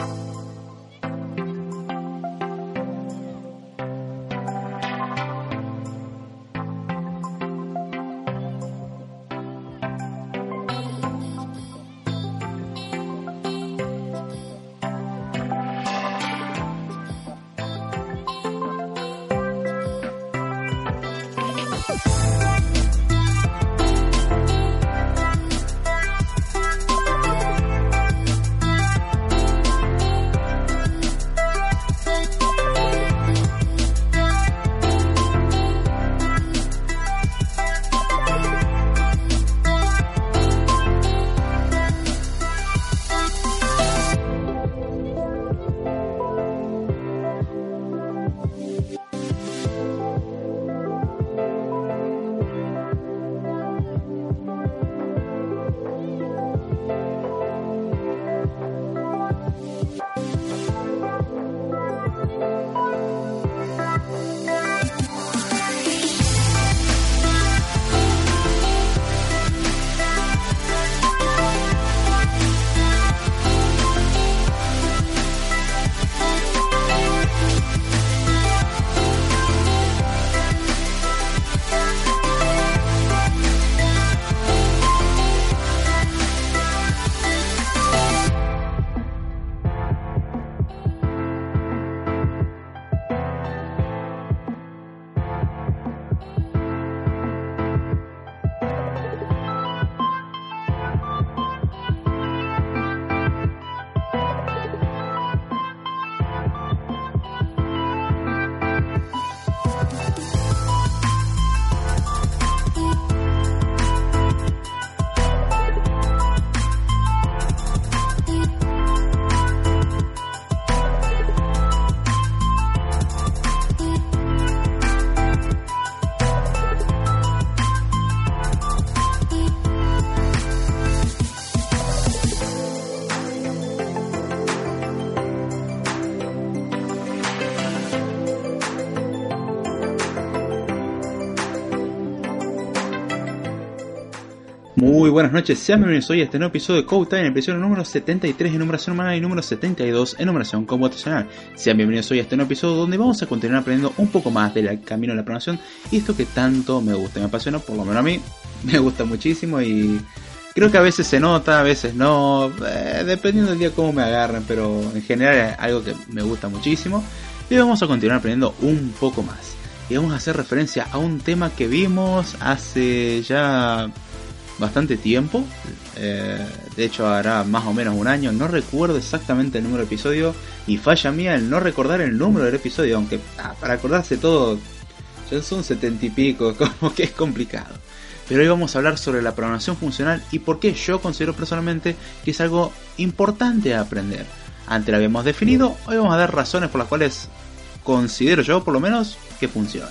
Muy buenas noches, sean bienvenidos hoy a este nuevo episodio de Code Time, episodio número 73 en numeración humana y número 72 en numeración computacional. Sean bienvenidos hoy a este nuevo episodio donde vamos a continuar aprendiendo un poco más del camino de la programación y esto que tanto me gusta, me apasiona, por lo menos a mí, me gusta muchísimo y creo que a veces se nota, a veces no, eh, dependiendo del día cómo me agarren, pero en general es algo que me gusta muchísimo y vamos a continuar aprendiendo un poco más. Y vamos a hacer referencia a un tema que vimos hace ya bastante tiempo. Eh, de hecho, hará más o menos un año. No recuerdo exactamente el número de episodio. Y falla mía el no recordar el número del episodio. Aunque ah, para acordarse todo, ya son setenta y pico. Como que es complicado. Pero hoy vamos a hablar sobre la programación funcional y por qué yo considero personalmente que es algo importante a aprender. Antes lo habíamos definido, hoy vamos a dar razones por las cuales considero yo por lo menos que funciona.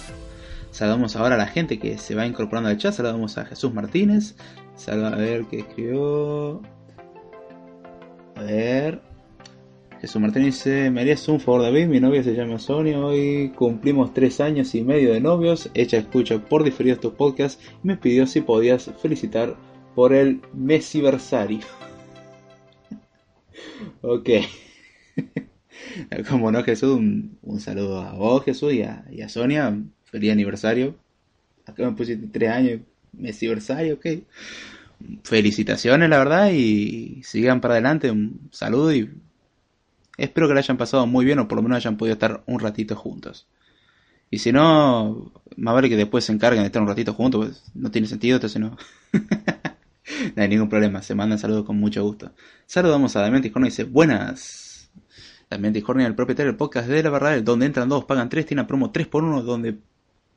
Saludamos ahora a la gente que se va incorporando al chat. Saludamos a Jesús Martínez. Salud a ver qué escribió. A ver. Jesús Martínez dice, me harías un favor David, mi novia se llama Sonia, hoy cumplimos tres años y medio de novios, ella escucha por diferidos tus podcasts me pidió si podías felicitar por el mesiversario. ok. Como no Jesús, un, saludo a vos Jesús y a Sonia, feliz aniversario. Acá me pusiste tres años, aniversario, ok. Felicitaciones, la verdad, y sigan para adelante. Un saludo y espero que lo hayan pasado muy bien o por lo menos hayan podido estar un ratito juntos. Y si no, más vale que después se encarguen de estar un ratito juntos, pues no tiene sentido, entonces no. no hay ningún problema, se mandan saludos con mucho gusto. Saludamos a Damián Tijorno y dice, buenas. Damián Tijorno, el propietario del podcast de La Verdad, donde entran dos, pagan tres, tiene una promo 3x1, donde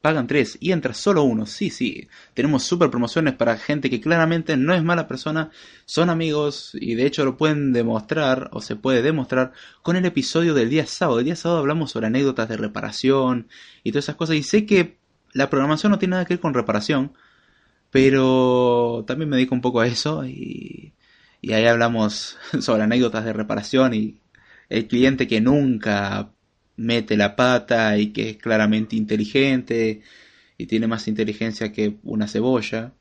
pagan 3 y entra solo uno. Sí, sí, tenemos super promociones para gente que claramente no es mala persona, son amigos y de hecho lo pueden demostrar o se puede demostrar con el episodio del día sábado. El día sábado hablamos sobre anécdotas de reparación y todas esas cosas y sé que la programación no tiene nada que ver con reparación, pero también me dedico un poco a eso y, y ahí hablamos sobre anécdotas de reparación y el cliente que nunca mete la pata y que es claramente inteligente y tiene más inteligencia que una cebolla,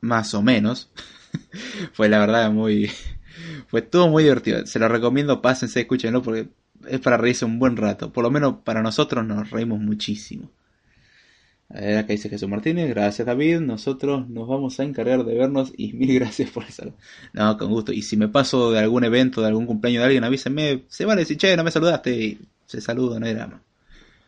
más o menos. Fue la verdad muy, Fue todo muy divertido. Se lo recomiendo, pásense, escúchenlo porque es para reírse un buen rato. Por lo menos para nosotros nos reímos muchísimo. A ver, acá dice Jesús Martínez, gracias David, nosotros nos vamos a encargar de vernos y mil gracias por eso. No, con gusto. Y si me paso de algún evento, de algún cumpleaños de alguien, avísenme, se vale decir, che, no me saludaste, y se saludo, no hay drama.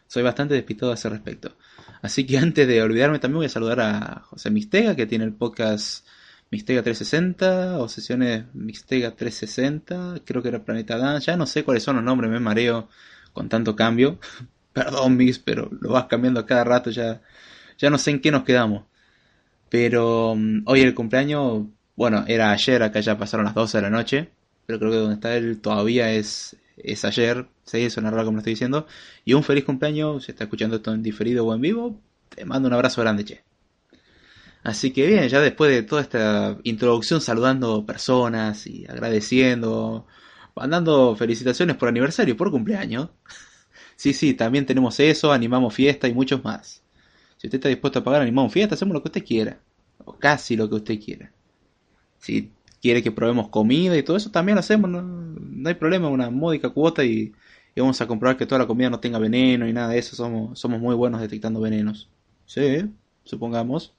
Soy bastante despistado a ese respecto. Así que antes de olvidarme también voy a saludar a José Mistega, que tiene el podcast Mistega 360 o sesiones Mistega 360, creo que era Planeta Dance, ya no sé cuáles son los nombres, me mareo con tanto cambio. Perdón, Mix, pero lo vas cambiando a cada rato, ya, ya no sé en qué nos quedamos. Pero mm, hoy el cumpleaños, bueno, era ayer, acá ya pasaron las 12 de la noche, pero creo que donde está él todavía es, es ayer, sí, suena raro como lo estoy diciendo. Y un feliz cumpleaños, si está escuchando esto en diferido o en vivo, te mando un abrazo grande, che. Así que bien, ya después de toda esta introducción saludando personas y agradeciendo, mandando felicitaciones por aniversario, por cumpleaños. Sí, sí, también tenemos eso, animamos fiesta y muchos más. Si usted está dispuesto a pagar, animamos fiesta, hacemos lo que usted quiera. O casi lo que usted quiera. Si quiere que probemos comida y todo eso, también lo hacemos, no, hay problema, una módica cuota y, y, vamos a comprobar que toda la comida no tenga veneno y nada de eso. Somos, somos muy buenos detectando venenos. Sí, supongamos.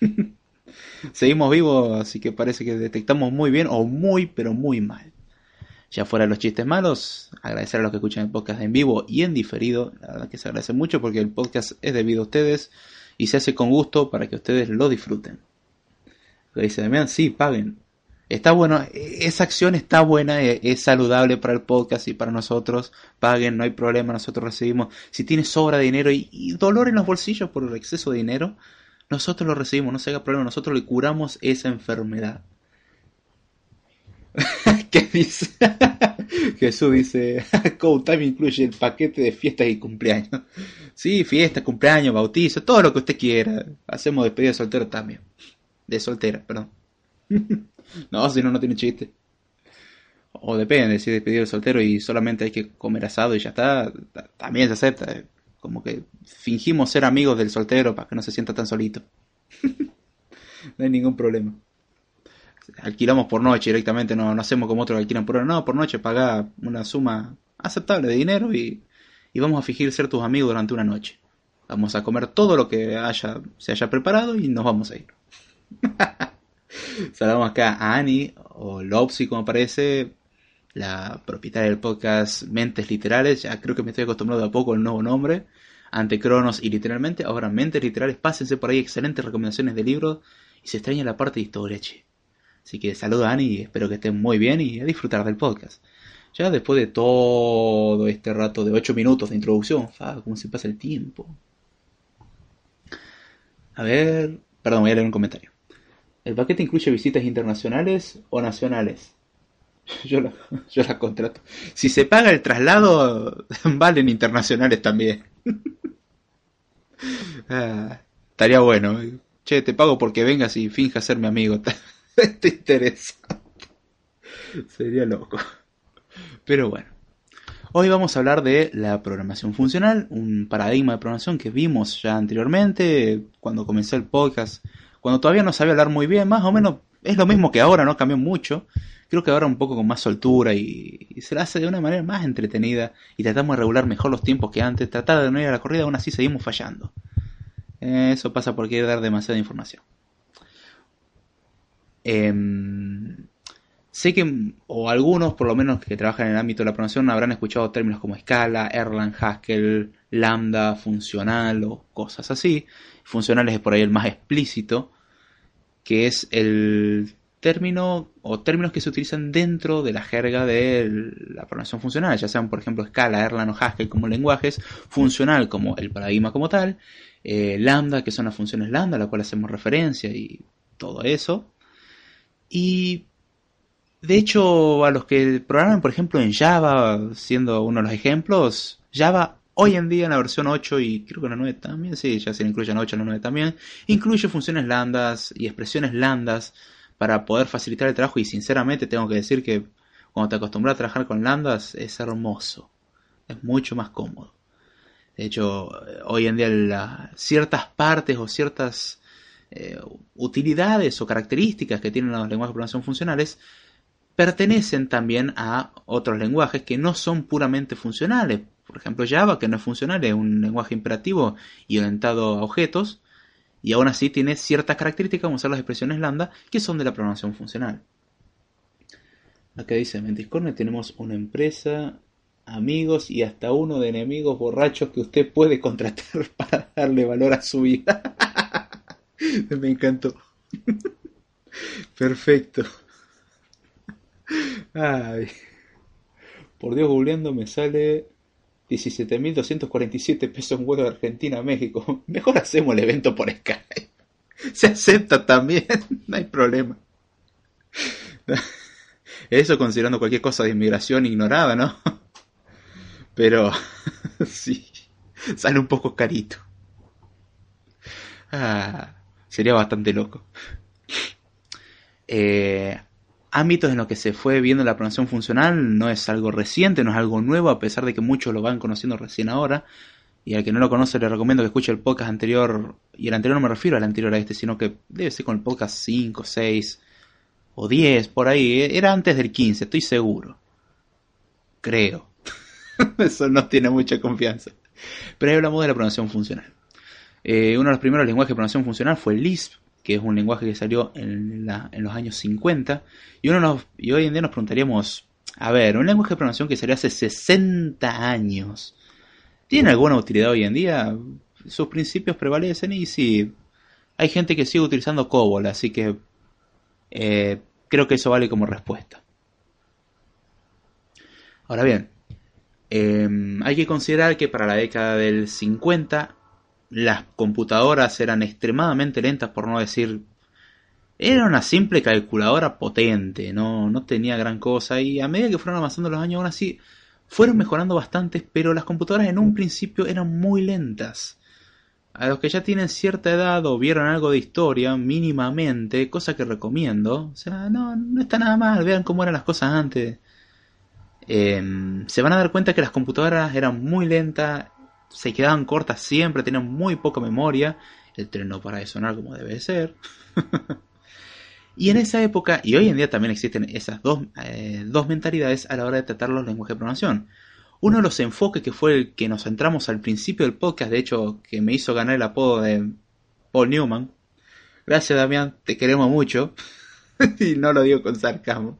Seguimos vivos, así que parece que detectamos muy bien o muy, pero muy mal. Ya fuera los chistes malos, agradecer a los que escuchan el podcast en vivo y en diferido. La verdad que se agradece mucho porque el podcast es debido a ustedes y se hace con gusto para que ustedes lo disfruten. Lo dice Damián, sí, paguen. Está bueno, esa acción está buena, e, es, saludable para el podcast y para nosotros. Paguen, no hay problema, nosotros recibimos. Si tiene sobra de dinero y, y dolor en los bolsillos por el exceso de dinero, nosotros lo recibimos, no se haga problema, nosotros le curamos esa enfermedad. ¿Qué dice? Jesús dice, Code Time incluye el paquete de fiestas y cumpleaños. Sí, fiestas, cumpleaños, bautizo, todo lo que usted quiera. Hacemos despedida de soltero también. De soltera, perdón. no, si no, no tiene chiste. O depende, si despedido de soltero y solamente hay que comer asado y ya está, también se acepta. Como que fingimos ser amigos del soltero para que no se sienta tan solito. no hay ningún problema. Alquilamos por noche directamente, no, no hacemos como otros que alquilan por hora. No, por noche paga una suma aceptable de dinero y, y vamos a fingir ser tus amigos durante una noche. Vamos a comer todo lo que haya, se haya preparado y nos vamos a ir. Saludamos acá a Annie, o Lopsy como parece, la propietaria del podcast Mentes Literales. Ya creo que me estoy acostumbrado a poco al nuevo nombre. Ante Cronos y literalmente. Ahora, Mentes Literales, pásense por ahí. Excelentes recomendaciones de libros. Y se extraña la parte de historia, che. Así que saludo a Ani y espero que estén muy bien y a disfrutar del podcast. Ya después de todo este rato de 8 minutos de introducción, fa, cómo se pasa el tiempo. A ver, perdón, voy a leer un comentario. ¿El paquete incluye visitas internacionales o nacionales? Yo la, yo la contrato. Si se paga el traslado, valen internacionales también. Ah, estaría bueno. Che, te pago porque vengas y finjas ser mi amigo. Te interesa. Sería loco. Pero bueno. Hoy vamos a hablar de la programación funcional, un paradigma de programación que vimos ya anteriormente, cuando comenzó el podcast, cuando todavía no sabía hablar muy bien, más o menos es lo mismo que ahora, no cambió mucho creo que ahora un poco con más soltura y, se la hace de una manera más entretenida y tratamos de regular mejor los tiempos que antes, tratar de no ir a la corrida, aún así seguimos fallando. Eso pasa por querer dar demasiada información. Em, sé que, o algunos por lo menos que trabajan en el ámbito de la programación, habrán escuchado términos como escala, Erlang, Haskell, lambda, funcional o cosas así. Funcional es por ahí el más explícito, que es el término o términos que se utilizan dentro de la jerga de la programación funcional, ya sean por ejemplo Scala, Erlang o Haskell como lenguajes, funcional como el paradigma como tal, eh, lambda que son las funciones lambda a la cual hacemos referencia y todo eso. Y de hecho a los que programan por ejemplo en Java, siendo uno de los ejemplos, Java hoy en día en la versión 8 y creo que en la 9 también, sí, ya se incluye en la 8 en la 9 también, incluye funciones lambdas y expresiones lambdas para poder facilitar el trabajo y sinceramente tengo que decir que cuando te acostumbras a trabajar con lambdas es hermoso, es mucho más cómodo. De hecho, hoy en día ciertas partes o ciertas eh, utilidades o características que tienen los lenguajes de programación funcionales pertenecen también a otros lenguajes que no son puramente funcionales. Por ejemplo, Java, que no es funcional, es un lenguaje imperativo y orientado a objetos, y aún así tiene ciertas características, como son las expresiones lambda, que son de la programación funcional. Acá dice, en Discord tenemos una empresa, amigos y hasta uno de enemigos borrachos que usted puede contratar para darle valor a su vida. Me encantó. Perfecto. Ay. Por Dios, googleando me sale 17.247 pesos en vuelo de Argentina a México. Mejor hacemos el evento por Skype. Se acepta también, no hay problema. Eso considerando cualquier cosa de inmigración ignorada, ¿no? Pero sí, sale un poco carito. Ah, sería bastante loco. Eh, ámbitos en los que se fue viendo la programación funcional no es algo reciente, no es algo nuevo, a pesar de que muchos lo van conociendo recién ahora. Y al que no lo conoce le recomiendo que escuche el podcast anterior, y el anterior no me refiero al anterior a este, sino que debe ser con el podcast 5, 6 o 10, por ahí. Era antes del 15, estoy seguro. Creo. Eso no tiene mucha confianza. Pero ahí hablamos de la programación funcional. Eh, uno de los primeros lenguajes de programación funcional fue Lisp, que es un lenguaje que salió en, los años 50. Y, uno y hoy en día nos preguntaríamos, a ver, un lenguaje de programación que salió hace 60 años, ¿tiene alguna utilidad hoy en día? Sus principios prevalecen y sí, hay gente que sigue utilizando COBOL, así que eh, creo que eso vale como respuesta. Ahora bien, em, hay que considerar que para la década del 50 las computadoras eran extremadamente lentas, por no decir... Era una simple calculadora potente, no, no tenía gran cosa y a medida que fueron avanzando los años aún así fueron mejorando bastante, pero las computadoras en un principio eran muy lentas. A los que ya tienen cierta edad o vieron algo de historia mínimamente, cosa que recomiendo, o sea, no, no está nada mal, vean cómo eran las cosas antes. Em, se van a dar cuenta que las computadoras eran muy lentas se quedaban cortas siempre, tenían muy poca memoria, el tren no para de sonar como debe ser. y en esa época, y hoy en día también existen esas dos, eh, dos mentalidades a la hora de tratar los lenguajes de programación. Uno de los enfoques que fue el que nos centramos al principio del podcast, de hecho, que me hizo ganar el apodo de Paul Newman. Gracias, Damián, te queremos mucho. y no lo digo con sarcasmo.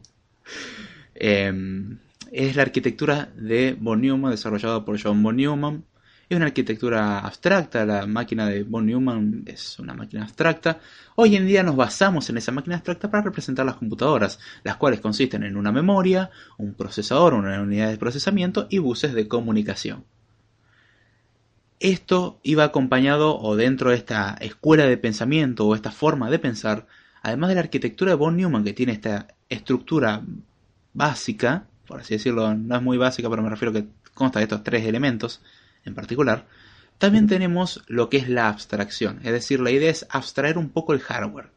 Em, es la arquitectura de von Neumann, desarrollada por John von Neumann, es una arquitectura abstracta, la máquina de von Neumann es una máquina abstracta. Hoy en día nos basamos en esa máquina abstracta para representar las computadoras, las cuales consisten en una memoria, un procesador, una unidad de procesamiento y buses de comunicación. Esto iba acompañado o dentro de esta escuela de pensamiento o esta forma de pensar, además de la arquitectura de von Neumann que tiene esta estructura básica, por así decirlo, no es muy básica, pero me refiero que consta de estos tres elementos, en particular, también tenemos lo que es la abstracción, es decir, la idea es abstraer un poco el hardware.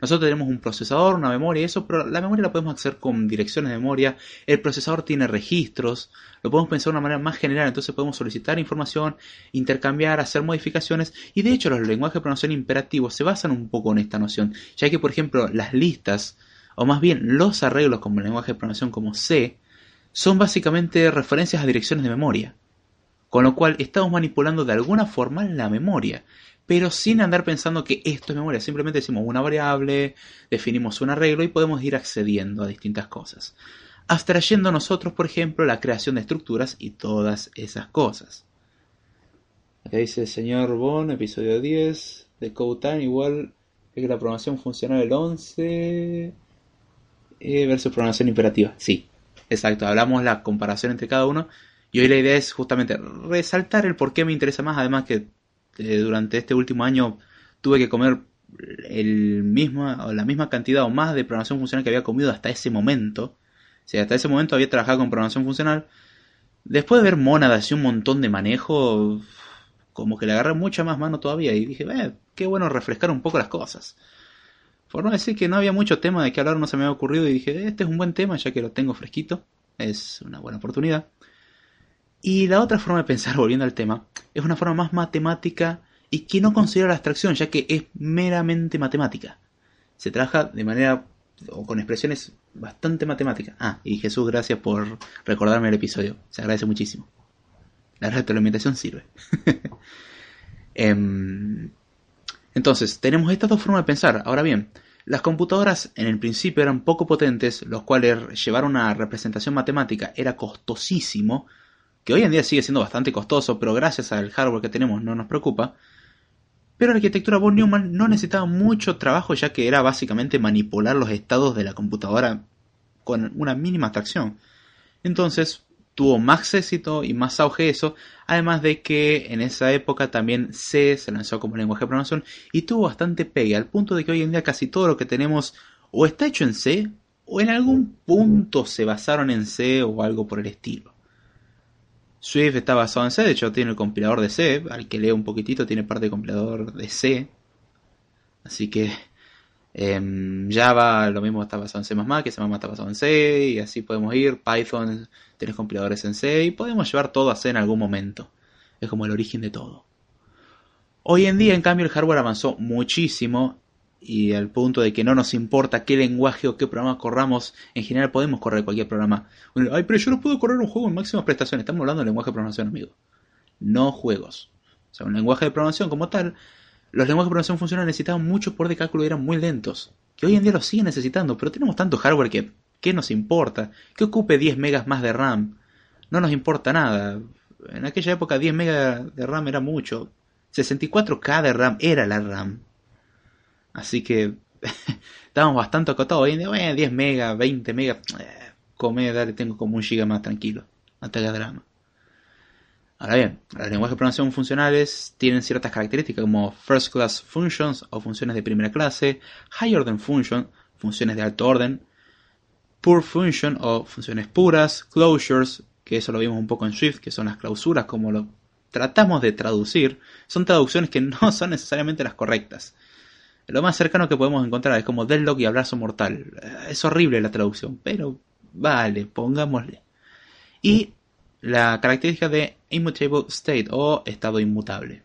Nosotros tenemos un procesador, una memoria y eso, pero la memoria la podemos hacer con direcciones de memoria, el procesador tiene registros, lo podemos pensar de una manera más general, entonces podemos solicitar información, intercambiar, hacer modificaciones. Y de hecho los lenguajes de programación imperativos se basan un poco en esta noción, ya que por ejemplo las listas, o más bien los arreglos como el lenguaje de programación como C, son básicamente referencias a direcciones de memoria. Con lo cual estamos manipulando de alguna forma la memoria, pero sin andar pensando que esto es memoria. Simplemente decimos una variable, definimos un arreglo y podemos ir accediendo a distintas cosas. Abstrayendo nosotros, por ejemplo, la creación de estructuras y todas esas cosas. Acá dice el señor Bon, episodio 10 de Code Time, igual que la programación funcional el 11 eh, versus programación imperativa. Sí, exacto. Hablamos la comparación entre cada uno y hoy la idea es justamente resaltar el por qué me interesa más, además que eh, durante este último año tuve que comer el la misma cantidad o más de programación funcional que había comido hasta ese momento. O sea, hasta ese momento había trabajado con programación funcional. Después de ver monadas y un montón de manejo, como que le agarré mucha más mano todavía y dije, eh, qué bueno refrescar un poco las cosas. Por no decir que no había mucho tema de que hablar, no se me había ocurrido y dije, este es un buen tema ya que lo tengo fresquito. Es una buena oportunidad. Y la otra forma de pensar, volviendo al tema, es una forma más matemática y que no considera la abstracción, ya que es meramente matemática. Se trabaja de manera o con expresiones bastante matemáticas. Ah, y Jesús, gracias por recordarme el episodio. Se agradece muchísimo. La retroalimentación sirve. Em, entonces, tenemos estas dos formas de pensar. Ahora bien, las computadoras en el principio eran poco potentes, los cuales llevar una representación matemática era costosísimo, que hoy en día sigue siendo bastante costoso, pero gracias al hardware que tenemos no nos preocupa. Pero la arquitectura von Neumann no necesitaba mucho trabajo ya que era básicamente manipular los estados de la computadora con una mínima abstracción. Entonces tuvo más éxito y más auge eso, además de que en esa época también C se lanzó como lenguaje de programación y tuvo bastante pegue, al punto de que hoy en día casi todo lo que tenemos o está hecho en C o en algún punto se basaron en C o algo por el estilo. Swift está basado en C, de hecho tiene el compilador de C, al que lee un poquitito tiene parte de compilador de C. Así que em, Java lo mismo está basado en C++, que C++ está basado en C, y así podemos ir. Python tiene compiladores en C, y podemos llevar todo a C en algún momento. Es como el origen de todo. Hoy en día, en cambio, el hardware avanzó muchísimo y al punto de que no nos importa qué lenguaje o qué programa corramos, en general podemos correr cualquier programa. Ay, pero yo no puedo correr un juego en máximas prestaciones. Estamos hablando de lenguaje de programación, amigo. No juegos. O sea, un lenguaje de programación como tal, los lenguajes de programación funcionales necesitaban mucho poder de cálculo y eran muy lentos. Que hoy en día los siguen necesitando, pero tenemos tanto hardware que ¿qué nos importa? Que ocupe 10 megas más de RAM. No nos importa nada. En aquella época 10 megas de RAM era mucho. 64K de RAM era la RAM. Así que estamos bastante acotados. Hoy en día, 10 megas, 20 megas, eh, come, dale, tengo como un giga más tranquilo. No te drama. Ahora bien, los lenguajes de programación funcionales tienen ciertas características como first class functions o funciones de primera clase, high order function, funciones de alto orden, pure function o funciones puras, closures, que eso lo vimos un poco en Swift, que son las clausuras como lo tratamos de traducir, son traducciones que no son necesariamente las correctas. Lo más cercano que podemos encontrar es como Deadlock y Abrazo Mortal. Es horrible la traducción, pero vale, pongámosle. Y la característica de Immutable State o estado inmutable.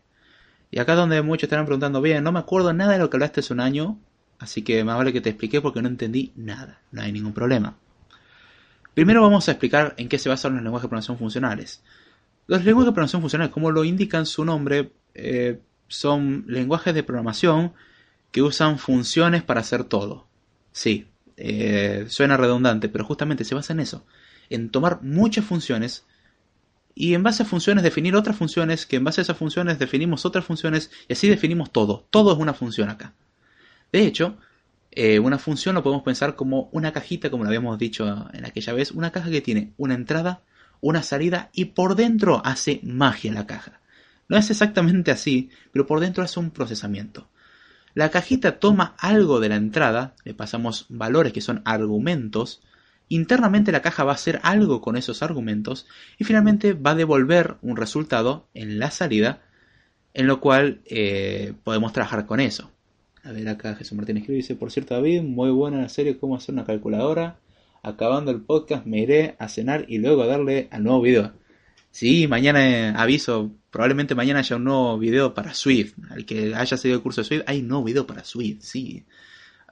Y acá donde muchos estarán preguntando, bien, no me acuerdo nada de lo que hablaste hace un año, así que más vale que te expliqué porque no entendí nada, no hay ningún problema. Primero vamos a explicar en qué se basan los lenguajes de programación funcionales. Los lenguajes de programación funcionales, como lo indican su nombre, eh, son lenguajes de programación que usan funciones para hacer todo. Sí, eh, suena redundante, pero justamente se basa en eso, en tomar muchas funciones y en base a funciones definir otras funciones, que en base a esas funciones definimos otras funciones y así definimos todo. Todo es una función acá. De hecho, eh, una función lo podemos pensar como una cajita, como lo habíamos dicho en aquella vez, una caja que tiene una entrada, una salida y por dentro hace magia la caja. No es exactamente así, pero por dentro hace un procesamiento. La cajita toma algo de la entrada, le pasamos valores que son argumentos, internamente la caja va a hacer algo con esos argumentos y finalmente va a devolver un resultado en la salida, en lo cual eh, podemos trabajar con eso. A ver, acá Jesús Martínez escribe dice, por cierto David, muy buena la serie cómo hacer una calculadora. Acabando el podcast me iré a cenar y luego a darle al nuevo video. Sí, mañana eh, aviso, probablemente mañana haya un nuevo video para Swift. Al que haya seguido el curso de Swift, hay un nuevo video para Swift, sí.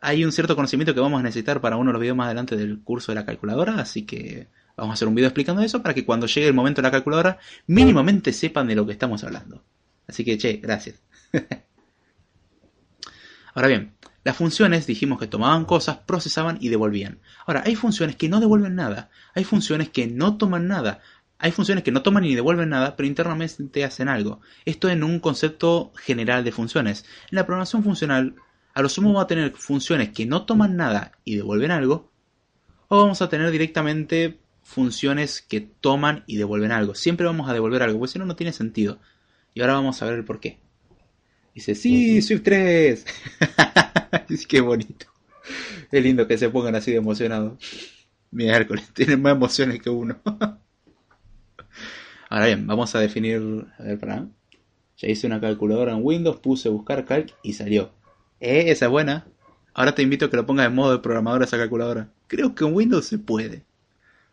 Hay un cierto conocimiento que vamos a necesitar para uno de los videos más adelante del curso de la calculadora, así que vamos a hacer un video explicando eso para que cuando llegue el momento de la calculadora, mínimamente sepan de lo que estamos hablando. Así que, che, gracias. Ahora bien, las funciones dijimos que tomaban cosas, procesaban y devolvían. Ahora, hay funciones que no devuelven nada, hay funciones que no toman nada, hay funciones que no toman ni devuelven nada, pero internamente hacen algo. Esto en un concepto general de funciones. En la programación funcional, a lo sumo vamos a tener funciones que no toman nada y devuelven algo, o vamos a tener directamente funciones que toman y devuelven algo. Siempre vamos a devolver algo, porque si no, no tiene sentido. Y ahora vamos a ver el por qué. Dice, sí, Swift 3. Qué bonito. Es lindo que se pongan así de emocionados. Miércoles, tienen más emociones que uno. Ahora bien, vamos a definir, a ver, para. Ya hice una calculadora en Windows, puse buscar calc y salió. Eh, esa es buena. Ahora te invito a que lo pongas en modo de programador esa calculadora. Creo que en Windows se puede.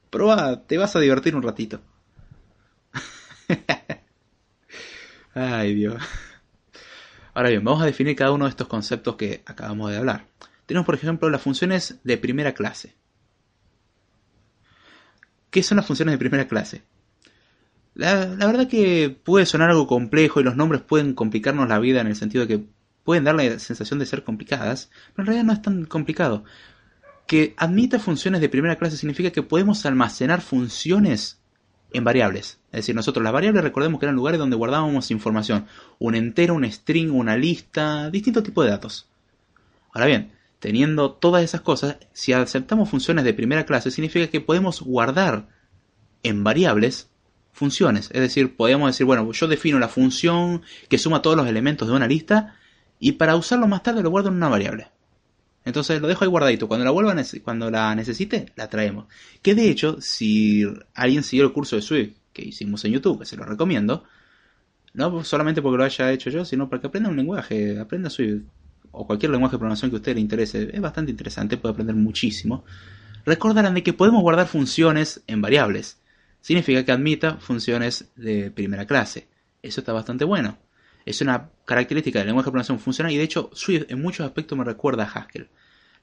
Proba, te vas a divertir un ratito. Ay, Dios. Ahora bien, vamos a definir cada uno de estos conceptos que acabamos de hablar. tenemos por ejemplo las funciones de primera clase. ¿Qué son las funciones de primera clase? La, verdad que puede sonar algo complejo y los nombres pueden complicarnos la vida en el sentido de que pueden dar la sensación de ser complicadas, pero en realidad no es tan complicado. Que admita funciones de primera clase significa que podemos almacenar funciones en variables. Es decir, nosotros las variables recordemos que eran lugares donde guardábamos información. Un entero, un string, una lista, distintos tipos de datos. Ahora bien, teniendo todas esas cosas, si aceptamos funciones de primera clase, significa que podemos guardar en variables funciones. Es decir, podemos decir, bueno, yo defino la función que suma todos los elementos de una lista y para usarlo más tarde lo guardo en una variable. Entonces lo dejo ahí guardadito. Cuando la vuelva cuando la necesite, la traemos. Que de hecho, si alguien siguió el curso de Swift que hicimos en YouTube, que se lo recomiendo, no solamente porque lo haya hecho yo, sino para que aprenda un lenguaje, aprenda Swift o cualquier lenguaje de programación que a usted le interese, es bastante interesante, puede aprender muchísimo. Recordarán de que podemos guardar funciones en variables. Significa que admita funciones de primera clase. Eso está bastante bueno. Es una característica del lenguaje de programación funcional y de hecho Swift en muchos aspectos me recuerda a Haskell.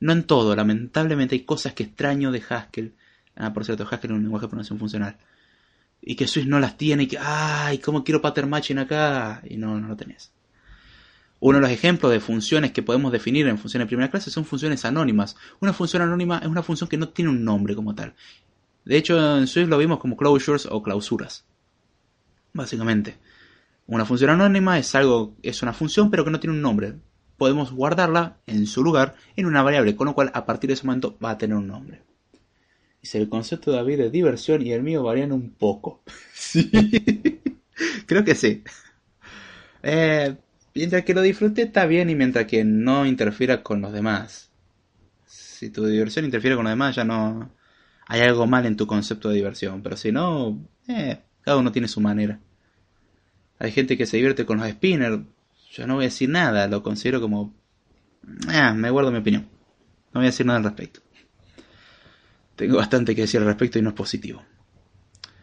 No en todo, lamentablemente hay cosas que extraño de Haskell. Ah, por cierto, Haskell es un lenguaje de programación funcional. Y que Swift no las tiene y que, ay, ¿cómo quiero pattern matching acá? Y no, no lo tenés. Uno de los ejemplos de funciones que podemos definir en funciones de primera clase son funciones anónimas. Una función anónima es una función que no tiene un nombre como tal. De hecho, en Swift lo vimos como closures o clausuras. Básicamente. Una función anónima es algo, es una función pero que no tiene un nombre. Podemos guardarla en su lugar en una variable, con lo cual a partir de ese momento va a tener un nombre. Dice, el concepto de David de diversión y el mío varían un poco. sí. Creo que sí. Eh, mientras que lo disfrute está bien y mientras que no interfiera con los demás. Si tu diversión interfiere con los demás ya no... Hay algo mal en tu concepto de diversión, pero si no, eh, cada uno tiene su manera. Hay gente que se divierte con los spinners. Yo no voy a decir nada, lo considero como... Ah, me guardo mi opinión. No voy a decir nada al respecto. Tengo bastante que decir al respecto y no es positivo.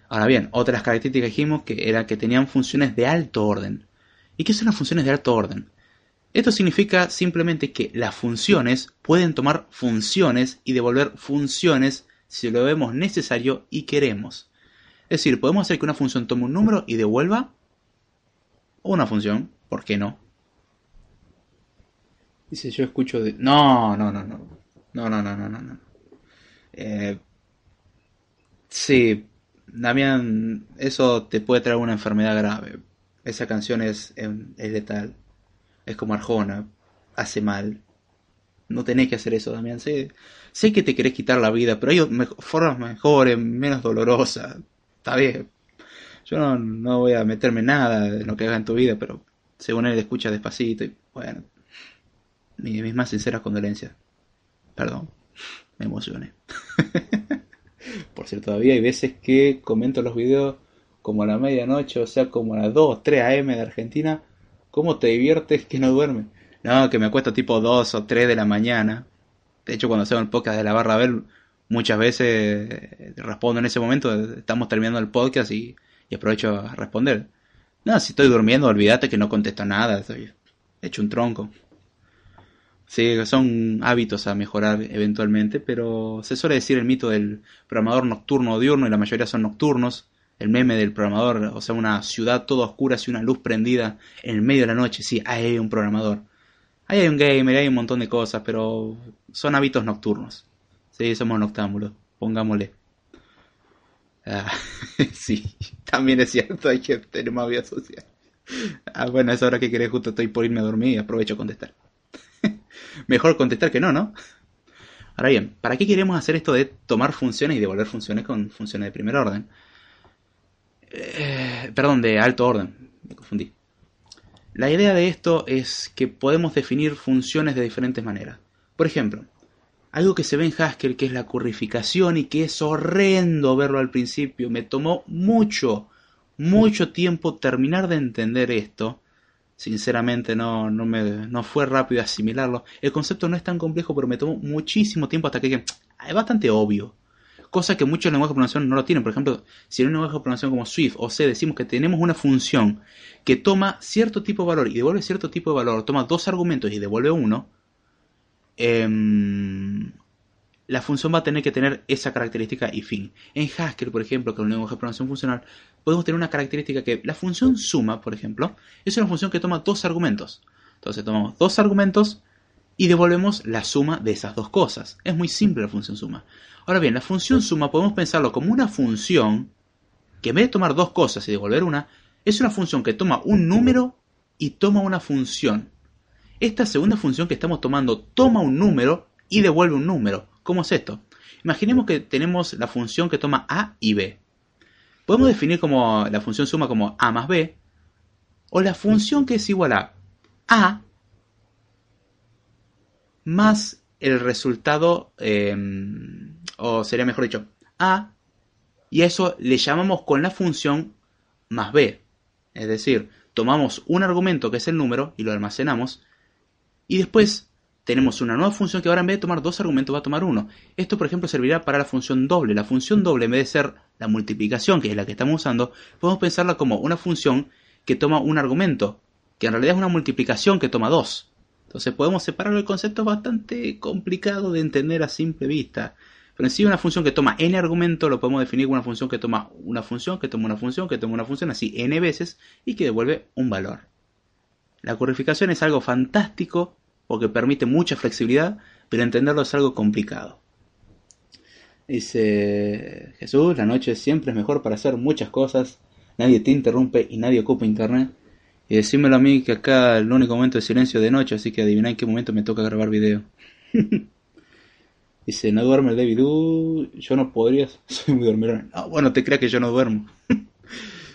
Ahora bien, otras características dijimos que era que tenían funciones de alto orden. ¿Y qué son las funciones de alto orden? Esto significa simplemente que las funciones pueden tomar funciones y devolver funciones si lo vemos necesario y queremos. Es decir, podemos hacer que una función tome un número y devuelva una función, ¿por qué no? Dice, yo escucho de... No, no, no, no. No, no, no, no, no. no. Eh, sí, Damián, eso te puede traer una enfermedad grave. Esa canción es, es letal. Es como Arjona. Hace mal. No tenés que hacer eso, Damián. Sé, sé que te querés quitar la vida, pero hay formas mejores, menos dolorosas. Está bien. Yo no, no voy a meterme nada en lo que haga en tu vida, pero según él escucha despacito y bueno, mis, más sinceras condolencias. Perdón, me emocioné. Por cierto, todavía hay veces que comento los videos como a la medianoche, o sea, como a las 2, 3 am de Argentina. ¿Cómo te diviertes que no duermes? No, que me acuesto tipo 2 o 3 de la mañana. De hecho, cuando hacemos el podcast de la barra Bell, muchas veces eh, respondo en ese momento. Estamos terminando el podcast y y aprovecho a responder. No, si estoy durmiendo, olvídate que no contesto nada, estoy hecho un tronco. Sí, son hábitos a mejorar eventualmente, pero se suele decir el mito del programador nocturno o diurno, y la mayoría son nocturnos. El meme del programador, o sea, una ciudad toda oscura, y una luz prendida en el medio de la noche. Sí, ahí hay un programador. Ahí hay un gamer, hay un montón de cosas, pero son hábitos nocturnos. Sí, somos noctámbulos, pongámosle. Ah, sí, también es cierto, hay que tener más vida social. Ah, bueno, es hora que querés, justo estoy por irme a dormir y aprovecho a contestar. Mejor contestar que no, ¿no? Ahora bien, ¿para qué queremos hacer esto de tomar funciones y devolver funciones con funciones de primer orden? Eh, perdón, de alto orden, me confundí. La idea de esto es que podemos definir funciones de diferentes maneras. Por ejemplo, algo que se ve en Haskell, que es la currificación y que es horrendo verlo al principio. Me tomó mucho, mucho tiempo terminar de entender esto. Sinceramente no, no, me, no fue rápido asimilarlo. El concepto no es tan complejo, pero me tomó muchísimo tiempo hasta que ah, es bastante obvio. Cosa que muchos lenguajes de programación no lo tienen. Por ejemplo, si en un lenguaje de programación como Swift o C decimos que tenemos una función que toma cierto tipo de valor y devuelve cierto tipo de valor, toma dos argumentos y devuelve uno, em, la función va a tener que tener esa característica y fin. En Haskell, por ejemplo, que es un lenguaje de programación funcional, podemos tener una característica que la función suma, por ejemplo, es una función que toma dos argumentos. Entonces tomamos dos argumentos y devolvemos la suma de esas dos cosas. Es muy simple la función suma. Ahora bien, la función suma podemos pensarlo como una función que en vez de tomar dos cosas y devolver una, es una función que toma un número y toma una función. Esta segunda función que estamos tomando toma un número y devuelve un número. ¿Cómo es esto? Imaginemos que tenemos la función que toma a y b. Podemos definir como la función suma como a más b, o la función que es igual a a más el resultado, em, o sería mejor dicho, a, y eso le llamamos con la función más b. Es decir, tomamos un argumento que es el número y lo almacenamos, y después tenemos una nueva función que ahora en vez de tomar dos argumentos va a tomar uno. Esto, por ejemplo, servirá para la función doble. La función doble, en vez de ser la multiplicación, que es la que estamos usando, podemos pensarla como una función que toma un argumento, que en realidad es una multiplicación que toma dos. Entonces podemos separar el concepto bastante complicado de entender a simple vista. Pero en sí una función que toma n argumentos lo podemos definir como una función que toma una función, que toma una función, que toma una función, así n veces, y que devuelve un valor. La currificación es algo fantástico porque permite mucha flexibilidad, pero entenderlo es algo complicado. Dice Jesús, la noche siempre es mejor para hacer muchas cosas, nadie te interrumpe y nadie ocupa internet. Y decímelo a mí que acá el único momento de silencio de noche, así que adivina en qué momento me toca grabar video. Dice, no duerme el David, uh, yo no podría, soy muy dormilón. No, bueno, te creas que yo no duermo.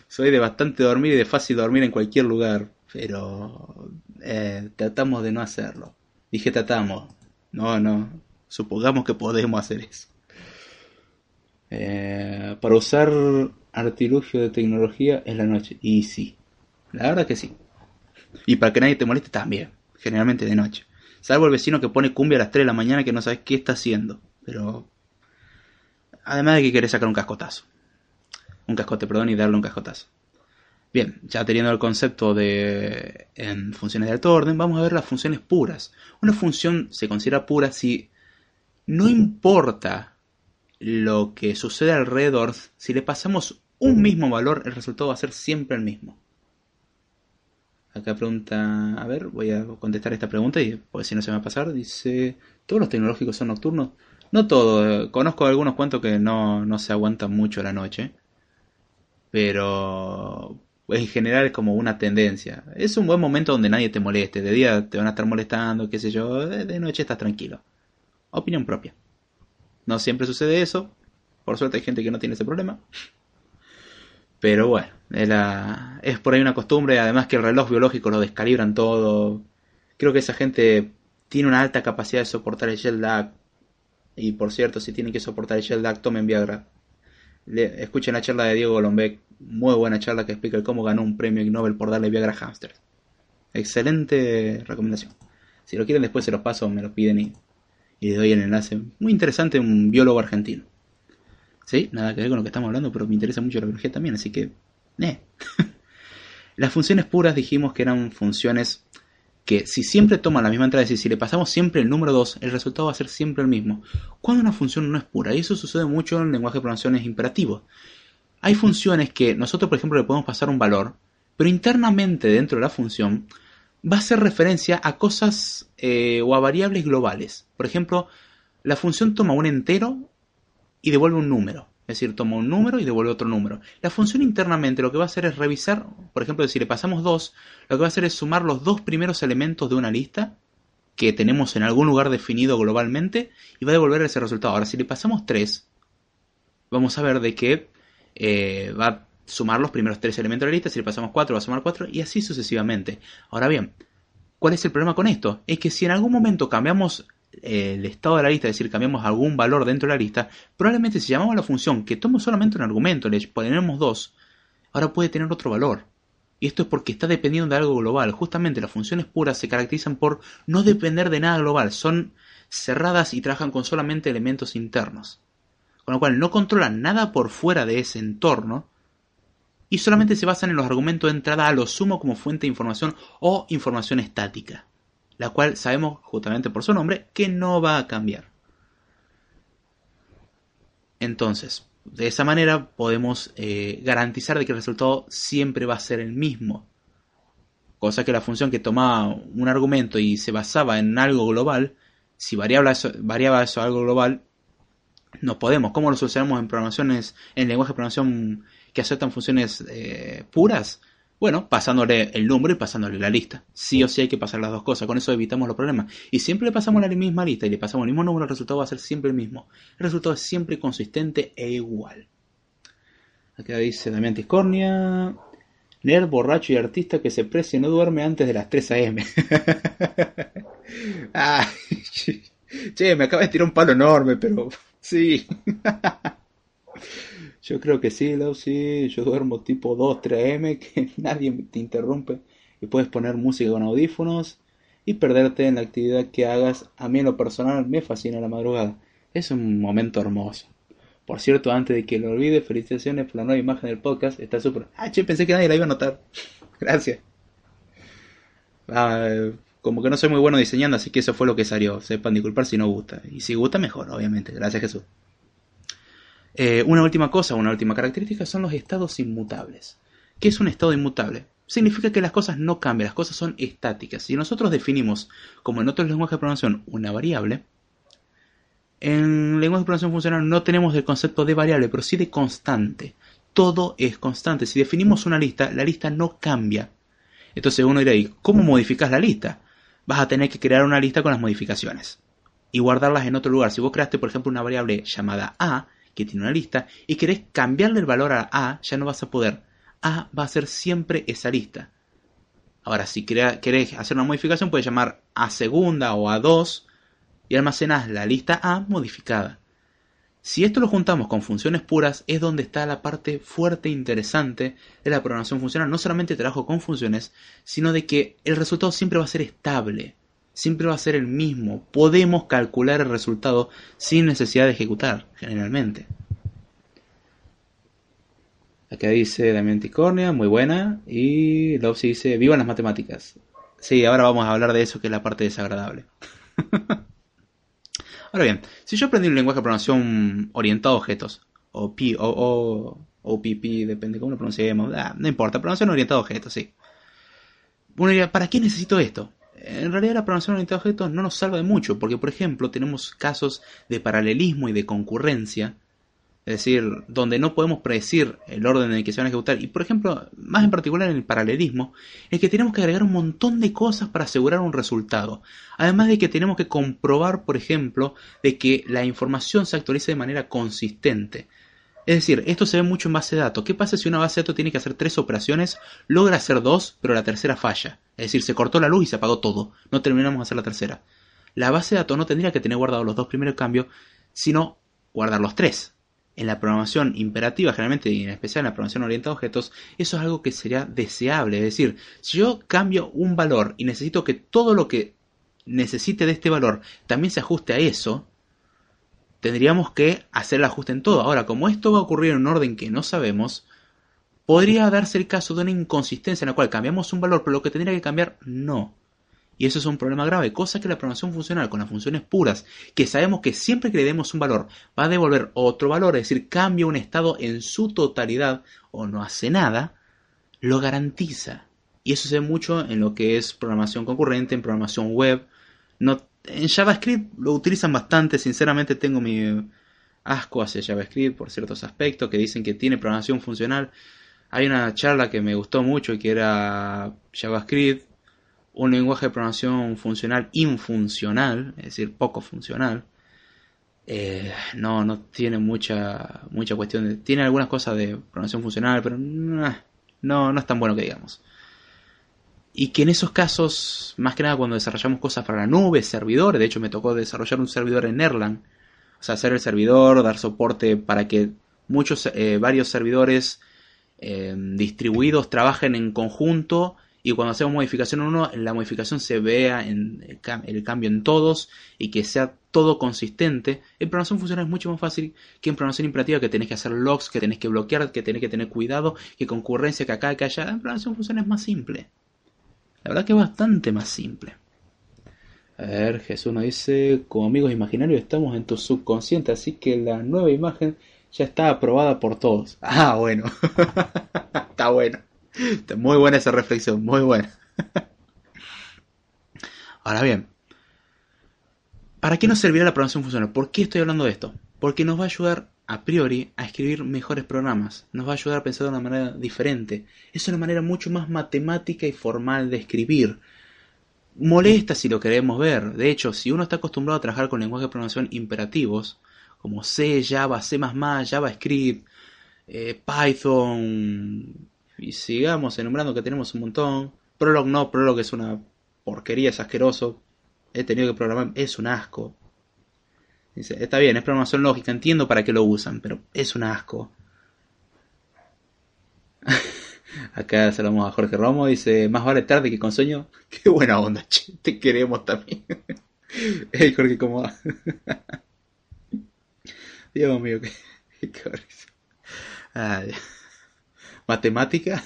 soy de bastante dormir y de fácil dormir en cualquier lugar, pero eh, tratamos de no hacerlo. Dije tratamos. No, no. Supongamos que podemos hacer eso. Eh, para usar artilugio de tecnología en la noche. Y sí. La verdad que sí. Y para que nadie te moleste también. Generalmente de noche. Salvo el vecino que pone cumbia a las 3 de la mañana que no sabes qué está haciendo. Pero... Además de que querés sacar un cascotazo. Un cascote, perdón, y darle un cascotazo. Bien, ya teniendo el concepto de en funciones de alto orden, vamos a ver las funciones puras. Una función se considera pura si no importa lo que sucede alrededor, si le pasamos un mismo valor, el resultado va a ser siempre el mismo. Acá pregunta, a ver, voy a contestar esta pregunta y pues si no se me va a pasar, dice, ¿todos los tecnológicos son nocturnos? No todos, conozco algunos cuantos que no, no se aguantan mucho la noche, pero en general es como una tendencia. Es un buen momento donde nadie te moleste. De día te van a estar molestando, qué sé yo. De noche estás tranquilo. Opinión propia. No siempre sucede eso. Por suerte hay gente que no tiene ese problema. Pero bueno, es, por ahí una costumbre. Además que el reloj biológico lo descalibran todo. Creo que esa gente tiene una alta capacidad de soportar el jet lag. Y por cierto, si tienen que soportar el jet lag, tomen Viagra. escuchen la charla de Diego Golombek muy buena charla que explica cómo ganó un premio Nobel por darle Viagra a hamster. Excelente recomendación. Si lo quieren después se los paso, me lo piden y, y les doy el enlace. Muy interesante, un biólogo argentino. Sí, nada que ver con lo que estamos hablando, pero me interesa mucho la biología también, así que... Eh. Las funciones puras dijimos que eran funciones que si siempre toman la misma entrada, es decir, si le pasamos siempre el número 2, el resultado va a ser siempre el mismo. Cuando una función no es pura, y eso sucede mucho en lenguaje de programación imperativo hay funciones que nosotros, por ejemplo, le podemos pasar un valor, pero internamente dentro de la función va a hacer referencia a cosas eh, o a variables globales. Por ejemplo, la función toma un entero y devuelve un número. Es decir, toma un número y devuelve otro número. La función internamente lo que va a hacer es revisar, por ejemplo, si le pasamos 2, lo que va a hacer es sumar los dos primeros elementos de una lista que tenemos en algún lugar definido globalmente y va a devolver ese resultado. Ahora, si le pasamos 3, vamos a ver de que eh, va a sumar los primeros tres elementos de la lista, si le pasamos 4 va a sumar 4 y así sucesivamente. Ahora bien, ¿cuál es el problema con esto? Es que si en algún momento cambiamos el estado de la lista, es decir, cambiamos algún valor dentro de la lista, probablemente si llamamos a la función que toma solamente un argumento, le ponemos 2, ahora puede tener otro valor. Y esto es porque está dependiendo de algo global. Justamente las funciones puras se caracterizan por no depender de nada global, son cerradas y trabajan con solamente elementos internos con lo cual no controlan nada por fuera de ese entorno y solamente se basan en los argumentos de entrada a lo sumo como fuente de información o información estática. La cual sabemos justamente por su nombre que no va a cambiar. Entonces, de esa manera podemos eh, garantizar de que el resultado siempre va a ser el mismo. Cosa que la función que tomaba un argumento y se basaba en algo global, si variaba eso, variaba eso a algo global, no podemos. ¿Cómo lo solucionamos en programaciones, en lenguaje de programación que aceptan funciones eh, puras? Bueno, pasándole el número y pasándole la lista. Sí o sí hay que pasar las dos cosas, con eso evitamos los problemas. Y siempre le pasamos la misma lista y le pasamos el mismo número, el resultado va a ser siempre el mismo. El resultado es siempre consistente e igual. Acá dice Damián Tiscornia. Nerd, borracho y artista que se precia y no duerme antes de las 3 a.m. che, me acaba de tirar un palo enorme, pero sí. Yo creo que sí, Lau, sí. Yo duermo tipo 2, 3 m, que nadie te interrumpe. Y puedes poner música con audífonos y perderte en la actividad que hagas. A mí en lo personal me fascina la madrugada. Es un momento hermoso. Por cierto, antes de que lo olvide, felicitaciones por la nueva imagen del podcast. Está súper... Ah, che, pensé que nadie la iba a notar. Gracias. Ah, como que no soy muy bueno diseñando, así que eso fue lo que salió. Sepan disculpar si no gusta. Y si gusta, mejor, obviamente. Gracias, Jesús. Eh, una última cosa, una última característica son los estados inmutables. ¿Qué es un estado inmutable? Significa que las cosas no cambian, las cosas son estáticas. Si nosotros definimos, como en otros lenguajes de programación, una variable, en lenguaje de programación funcional no tenemos el concepto de variable, pero sí de constante. Todo es constante. Si definimos una lista, la lista no cambia. Entonces uno dirá, ¿y cómo modificas la lista? Vas a tener que crear una lista con las modificaciones y guardarlas en otro lugar. Si vos creaste, por ejemplo, una variable llamada A, que tiene una lista y querés cambiarle el valor a A, ya no vas a poder. A va a ser siempre esa lista. Ahora, si querés hacer una modificación, puedes llamar A segunda o A2 y almacenas la lista A modificada. Si esto lo juntamos con funciones puras, es donde está la parte fuerte e interesante de la programación funcional. No solamente trabajo con funciones, sino de que el resultado siempre va a ser estable, siempre va a ser el mismo. Podemos calcular el resultado sin necesidad de ejecutar, generalmente. Acá dice Damián Ticornia, muy buena. Y Lopsy dice, vivan las matemáticas. Sí, ahora vamos a hablar de eso, que es la parte desagradable. ahora bien, si yo aprendí un lenguaje de programación orientado a objetos, o P, o, o, PP, depende cómo lo pronunciemos, ah, no importa, programación orientada a objetos, sí. Diría, ¿para qué necesito esto? En realidad la programación orientada a objetos no nos salva de mucho, porque por ejemplo tenemos casos de paralelismo y de concurrencia, es decir, donde no podemos predecir el orden en el que se van a ejecutar, y por ejemplo, más en particular en el paralelismo, es que tenemos que agregar un montón de cosas para asegurar un resultado, además de que tenemos que comprobar, por ejemplo, de que la información se actualice de manera consistente. Es decir, esto se ve mucho en base de datos. ¿Qué pasa si una base de datos tiene que hacer tres operaciones, logra hacer dos, pero la tercera falla? Es decir, se cortó la luz y se apagó todo. No terminamos de hacer la tercera. La base de datos no tendría que tener guardados los dos primeros cambios, sino guardar los tres. En la programación imperativa, generalmente, y en especial en la programación orientada a objetos, eso es algo que sería deseable. Es decir, si yo cambio un valor y necesito que todo lo que necesite de este valor también se ajuste a eso, tendríamos que hacer el ajuste en todo. Ahora, como esto va a ocurrir en un orden que no sabemos, podría darse el caso de una inconsistencia en la cual cambiamos un valor, pero lo que tendría que cambiar no. Y eso es un problema grave, cosa que la programación funcional con las funciones puras, que sabemos que siempre que le demos un valor va a devolver otro valor, es decir, cambia un estado en su totalidad o no hace nada, lo garantiza. Y eso se ve mucho en lo que es programación concurrente, en programación web. No en JavaScript lo utilizan bastante, sinceramente tengo mi asco hacia JavaScript por ciertos aspectos que dicen que tiene programación funcional. Hay una charla que me gustó mucho que era JavaScript, un lenguaje de programación funcional infuncional, es decir, poco funcional. Eh, no, no tiene mucha, mucha cuestión Tiene algunas cosas de programación funcional, pero no, no es tan bueno que digamos. Y que en esos casos, más que nada cuando desarrollamos cosas para la nube, servidores, de hecho me tocó desarrollar un servidor en Erlang, o sea, hacer el servidor, dar soporte para que muchos, eh, varios servidores eh, distribuidos trabajen en conjunto y cuando hacemos modificación en uno, la modificación se vea en el, cambio en todos y que sea todo consistente. En programación funcional es mucho más fácil que en programación imperativa que tenés que hacer logs, que tenés que bloquear, que tenés que tener cuidado, que concurrencia, que acá, que allá. En programación funcional es más simple. La verdad que es bastante más simple. A ver, Jesús nos dice, como amigos imaginarios estamos en tu subconsciente, así que la nueva imagen ya está aprobada por todos. Ah, bueno. está bueno. Muy buena esa reflexión, muy buena. Ahora bien, ¿para qué nos servirá la programación funcional? ¿Por qué estoy hablando de esto? Porque nos va a ayudar a priori a escribir mejores programas, nos va a ayudar a pensar de una manera diferente. Es una manera mucho más matemática y formal de escribir molesta si lo queremos ver. De hecho, si uno está acostumbrado a trabajar con lenguajes de programación imperativos, como C, Java, C++, JavaScript, eh, Python, y sigamos enumerando que tenemos un montón. Prolog no, Prolog es una porquería, es asqueroso. He tenido que programar, es un asco. Dice, está bien, es programación lógica, entiendo para qué lo usan, pero es un asco. Acá saludamos a Jorge Romo, dice, más vale tarde que con sueño. Qué buena onda, te queremos también. hey Jorge, ¿cómo va? Dios mío, qué, qué Matemática.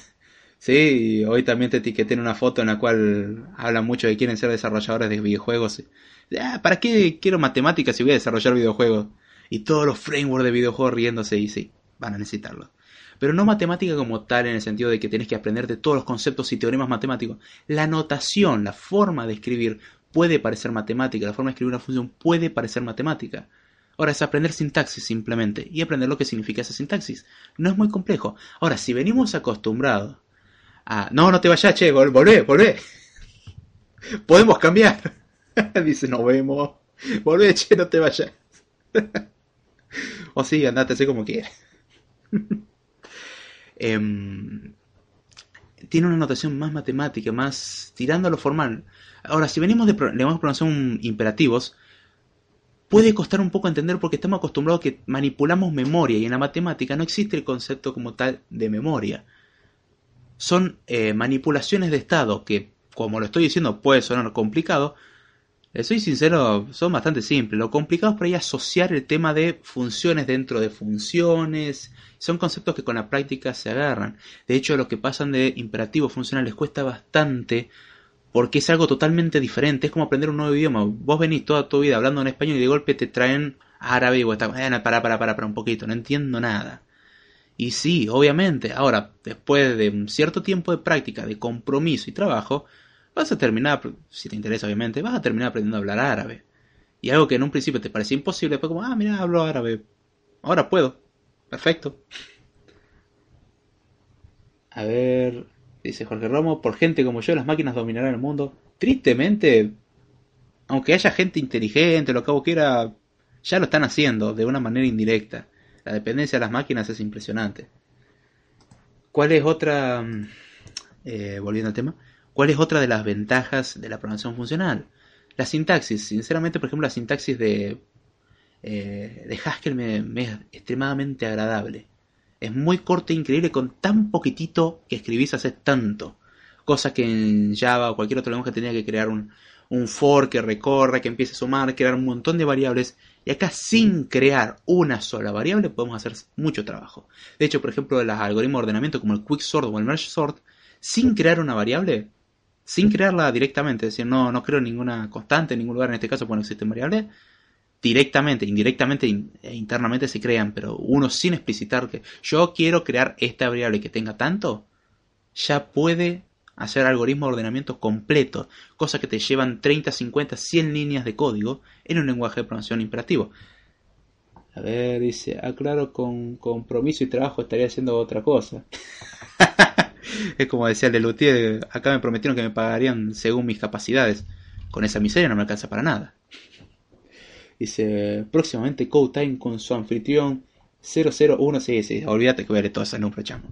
Sí, hoy también te etiqueté en una foto en la cual hablan mucho de quieren ser desarrolladores de videojuegos. Ah, ¿Para qué quiero matemáticas si voy a desarrollar videojuegos? Y todos los frameworks de videojuegos riéndose y sí, van a necesitarlo pero no matemática como tal en el sentido de que tenés que aprenderte todos los conceptos y teoremas matemáticos. La notación, la forma de escribir puede parecer matemática, la forma de escribir una función puede parecer matemática. Ahora es aprender sintaxis simplemente y aprender lo que significa esa sintaxis. No es muy complejo. Ahora, si venimos acostumbrados a... No, no te vayas, che, vol volvé, volvé. Podemos cambiar. Dice, nos vemos. Volvé, che, no te vayas. o sí, andate, sé como quieras. Em, tiene una notación más matemática, más tirando a lo formal. Ahora, si venimos de lenguajes de programación imperativos, puede costar un poco entender porque estamos acostumbrados a que manipulamos memoria y en la matemática no existe el concepto como tal de memoria. Son eh, manipulaciones de estado que, como lo estoy diciendo, puede sonar complicado, soy sincero, son bastante simples. Lo complicado es por ahí asociar el tema de funciones dentro de funciones. Son conceptos que con la práctica se agarran. De hecho, los que pasan de imperativo funcional les cuesta bastante porque es algo totalmente diferente. Es como aprender un nuevo idioma. Vos venís toda tu vida hablando en español y de golpe te traen árabe y vos estás, para, para, para, para un poquito, no entiendo nada. Y sí, obviamente, ahora, después de un cierto tiempo de práctica, de compromiso y trabajo, vas a terminar, si te interesa obviamente, vas a terminar aprendiendo a hablar árabe. Y algo que en un principio te parecía imposible, fue como, ah, mira, hablo árabe. Ahora puedo. Perfecto. A ver, dice Jorge Romo, por gente como yo las máquinas dominarán el mundo. Tristemente, aunque haya gente inteligente, lo que quiera, ya lo están haciendo de una manera indirecta. La dependencia de las máquinas es impresionante. ¿Cuál es otra... Mm, eh, volviendo al tema. ¿Cuál es otra de las ventajas de la programación funcional? La sintaxis. Sinceramente, por ejemplo, la sintaxis de, eh, de Haskell me, es extremadamente agradable. Es muy corta e increíble con tan poquitito que escribís hace tanto. Cosa que en Java o cualquier otro lenguaje tenía que crear un, un for que recorra, que empiece a sumar, crear un montón de variables. Y acá sin crear una sola variable podemos hacer mucho trabajo. De hecho, por ejemplo, los algoritmos de ordenamiento como el quicksort o el merge sort, sin crear una variable, sin crearla directamente, es decir, no, no creo ninguna constante en ningún lugar, en este caso, cuando existen variables, directamente, indirectamente e internamente se crean, pero uno sin explicitar que yo quiero crear esta variable que tenga tanto, ya puede hacer algoritmos de ordenamiento completo, cosas que te llevan 30, 50, 100 líneas de código en un lenguaje de programación imperativo. A ver, dice, aclaro, con compromiso y trabajo estaría haciendo otra cosa. es como decía el de Luthier, acá me prometieron que me pagarían según mis capacidades. Con esa miseria no me alcanza para nada. Dice, próximamente Code con su anfitrión 001. Sí, sí, olvídate que veré todo ese nombre, chamo.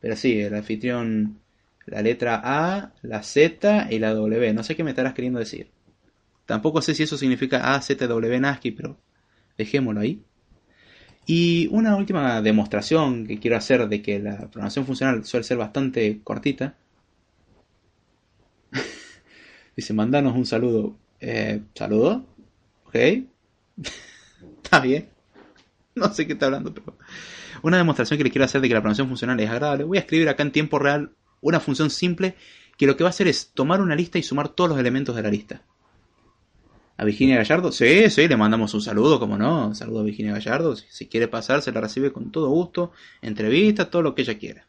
Pero sí, el anfitrión, la letra A, la Z y la W. No sé qué me estarás queriendo decir. Tampoco sé si eso significa A, Z, W, NASCII, pero dejémoslo ahí. Y una última demostración que quiero hacer de que la programación funcional suele ser bastante cortita. Dice, mandanos un saludo. Eh, ¿Saludo? ¿Ok? está bien. No sé qué está hablando, pero... Una demostración que les quiero hacer de que la programación funcional es agradable. Voy a escribir acá en tiempo real una función simple que lo que va a hacer es tomar una lista y sumar todos los elementos de la lista. a Virginia Gallardo. Sí, sí, le mandamos un saludo, como no. Saludo a Virginia Gallardo. Si, quiere pasar, se la recibe con todo gusto. Entrevista, todo lo que ella quiera.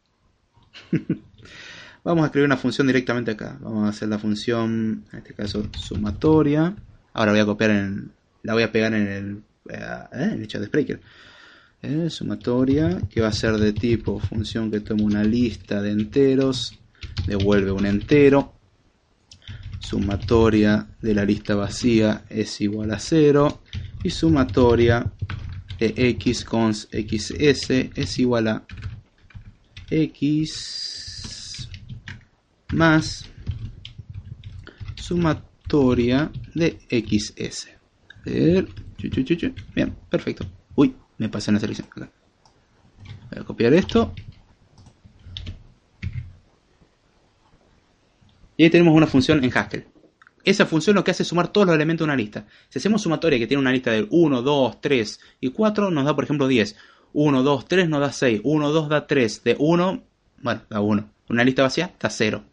Vamos a escribir una función directamente acá. Vamos a hacer la función, en este caso, sumatoria. Ahora voy a copiar en. La voy a pegar en el, eh, en el chat de Spreaker. Eh, sumatoria, que va a ser de tipo función que toma una lista de enteros, devuelve un entero sumatoria de la lista vacía es igual a 0 y sumatoria de x con xs es igual a x más sumatoria de xs. Bien, perfecto. Me pasé en la selección. Voy a copiar esto Y ahí tenemos una función en Haskell. Esa función lo que hace es sumar todos los elementos de una lista. Si hacemos sumatoria que tiene una lista de 1, 2, 3 y 4, nos da por ejemplo 10. 1, 2, 3 nos da 6. 1, 2 da 3. De 1, bueno, da 1. Una lista vacía da 0.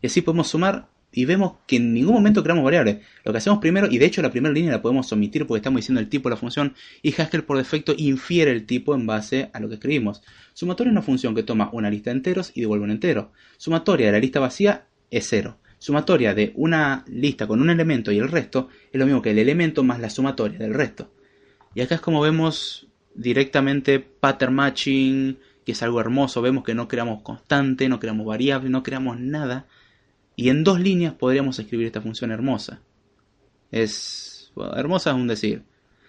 Y así podemos sumar y vemos que en ningún momento creamos variables. Lo que hacemos primero, y de hecho la primera línea la podemos omitir porque estamos diciendo el tipo de la función, y Haskell por defecto infiere el tipo en base a lo que escribimos. Sumatoria es una función que toma una lista de enteros y devuelve un entero. Sumatoria de la lista vacía es 0. Sumatoria de una lista con un elemento y el resto es lo mismo que el elemento más la sumatoria del resto. Y acá es como vemos directamente pattern matching, que es algo hermoso. Vemos que no creamos constante, no creamos variable, no creamos nada. Y en dos líneas podríamos escribir esta función hermosa. Es. hermosa es un decir.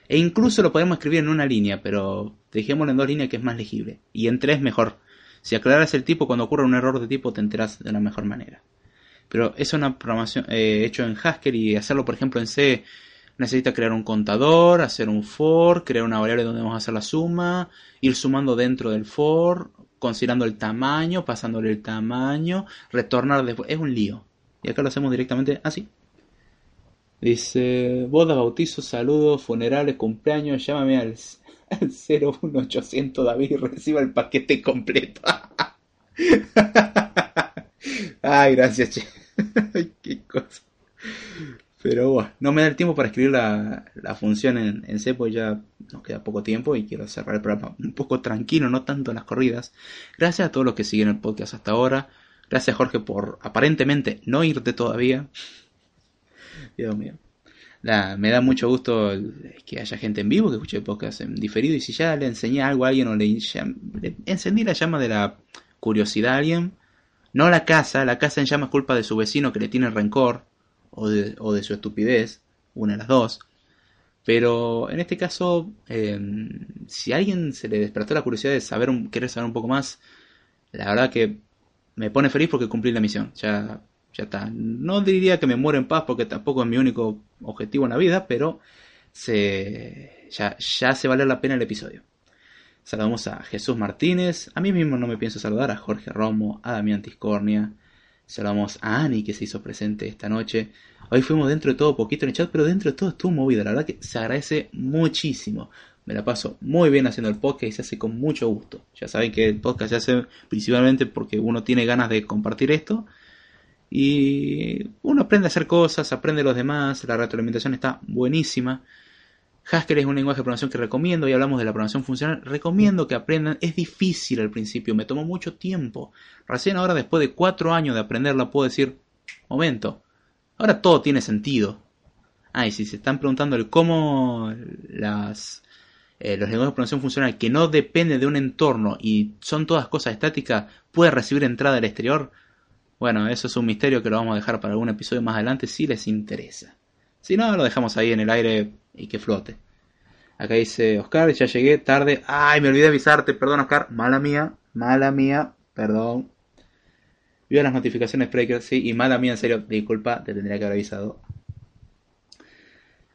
E incluso lo podemos escribir en una línea, pero dejémoslo en dos líneas que es más legible. Y en tres mejor. Si aclaras el tipo cuando ocurre un error de tipo te enteras de la mejor manera. Pero es una programación eh, hecho en Haskell y hacerlo, por ejemplo, en C necesita crear un contador, hacer un for, crear una variable donde vamos a hacer la suma, ir sumando dentro del for, considerando el tamaño, pasándole el tamaño, retornar después. Es un lío. Y acá lo hacemos directamente así. Dice, boda, bautizo, saludos, funerales, cumpleaños, llámame al, al 01800 David y reciba el paquete completo. Ay, gracias, che. Qué cosa. Pero bueno, no me da el tiempo para escribir la, función en, C, pues ya nos queda poco tiempo y quiero cerrar el programa un poco tranquilo, no tanto en las corridas. Gracias a todos los que siguen el podcast hasta ahora. Gracias Jorge por aparentemente no irte todavía. Dios mío. me da mucho gusto que haya gente en vivo que escuche el podcast en diferido y si ya le enseñé algo a alguien o le, le encendí la llama de la curiosidad a alguien, no la casa, la casa en llamas culpa de su vecino que le tiene rencor, o de, su estupidez, una de las dos. Pero en este caso, em, si a alguien se le despertó la curiosidad de saber querer saber un poco más, la verdad que me pone feliz porque cumplí la misión. Ya, ya está. No diría que me muero en paz porque tampoco es mi único objetivo en la vida, pero se, ya, ya se vale la pena el episodio. Saludamos a Jesús Martínez. A mí mismo no me pienso saludar. A Jorge Romo, a Damián Tiscornia. Saludamos a Ani que se hizo presente esta noche. Hoy fuimos dentro de todo poquito en el chat, pero dentro de todo estuvo movido. La verdad que se agradece muchísimo. Me la paso muy bien haciendo el podcast y se hace con mucho gusto. Ya saben que el podcast se hace principalmente porque uno tiene ganas de compartir esto. Y uno aprende a hacer cosas, aprende los demás. La retroalimentación está buenísima. Haskell es un lenguaje de programación que recomiendo y hablamos de la programación funcional. Recomiendo que aprendan. Es difícil al principio, me tomó mucho tiempo. Recién ahora, después de cuatro años de aprenderla, puedo decir: Momento, ahora todo tiene sentido. Ah, y si se están preguntando el cómo las, eh, los lenguajes de programación funcional que no dependen de un entorno y son todas cosas estáticas, puede recibir entrada del exterior. Bueno, eso es un misterio que lo vamos a dejar para algún episodio más adelante si les interesa. Si no, lo dejamos ahí en el aire y que flote. Acá dice Oscar, ya llegué tarde. Ay, me olvidé avisarte, perdón Oscar, mala mía, mala mía, perdón. Vio las notificaciones Breaker, sí, y mala mía, en serio, disculpa, te tendría que haber avisado.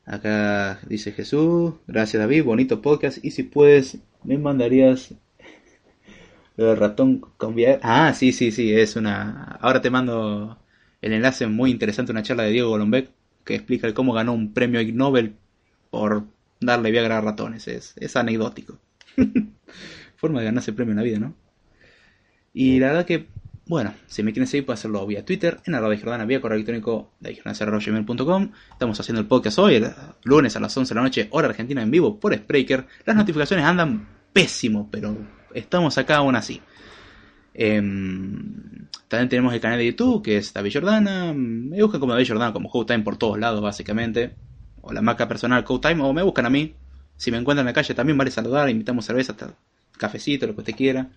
Acá dice Jesús, gracias David, bonito podcast. Y si puedes, me mandarías el ratón conviar. Ah, sí, sí, sí, es una. Ahora te mando el enlace muy interesante, una charla de Diego Golombek que explica cómo ganó un premio Ig Nobel por darle Viagra a ratones. Es, es anecdótico. Forma de ganarse premio en la vida, ¿no? Y la verdad que Bueno, si me quieren seguir pueden hacerlo vía Twitter, en arroba Jordana, vía correo electrónico de gmail.com. Estamos haciendo el podcast hoy, el lunes a las 11 de la noche, hora argentina en vivo por Spreaker. Las notificaciones andan pésimo, pero estamos acá aún así. Em, también tenemos el canal de YouTube, que es David Jordana. Me buscan como David Jordana, como Time por todos lados, básicamente. O la marca personal Time, o me buscan a mí. Si me encuentran en la calle también vale saludar, invitamos cerveza, cafecito, lo que usted quiera.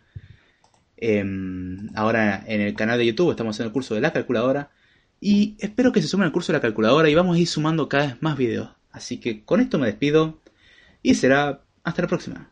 Em, ahora en el canal de YouTube estamos haciendo el curso de la calculadora. Y espero que se sumen al curso de la calculadora y vamos a ir sumando cada vez más videos. Así que con esto me despido y será hasta la próxima.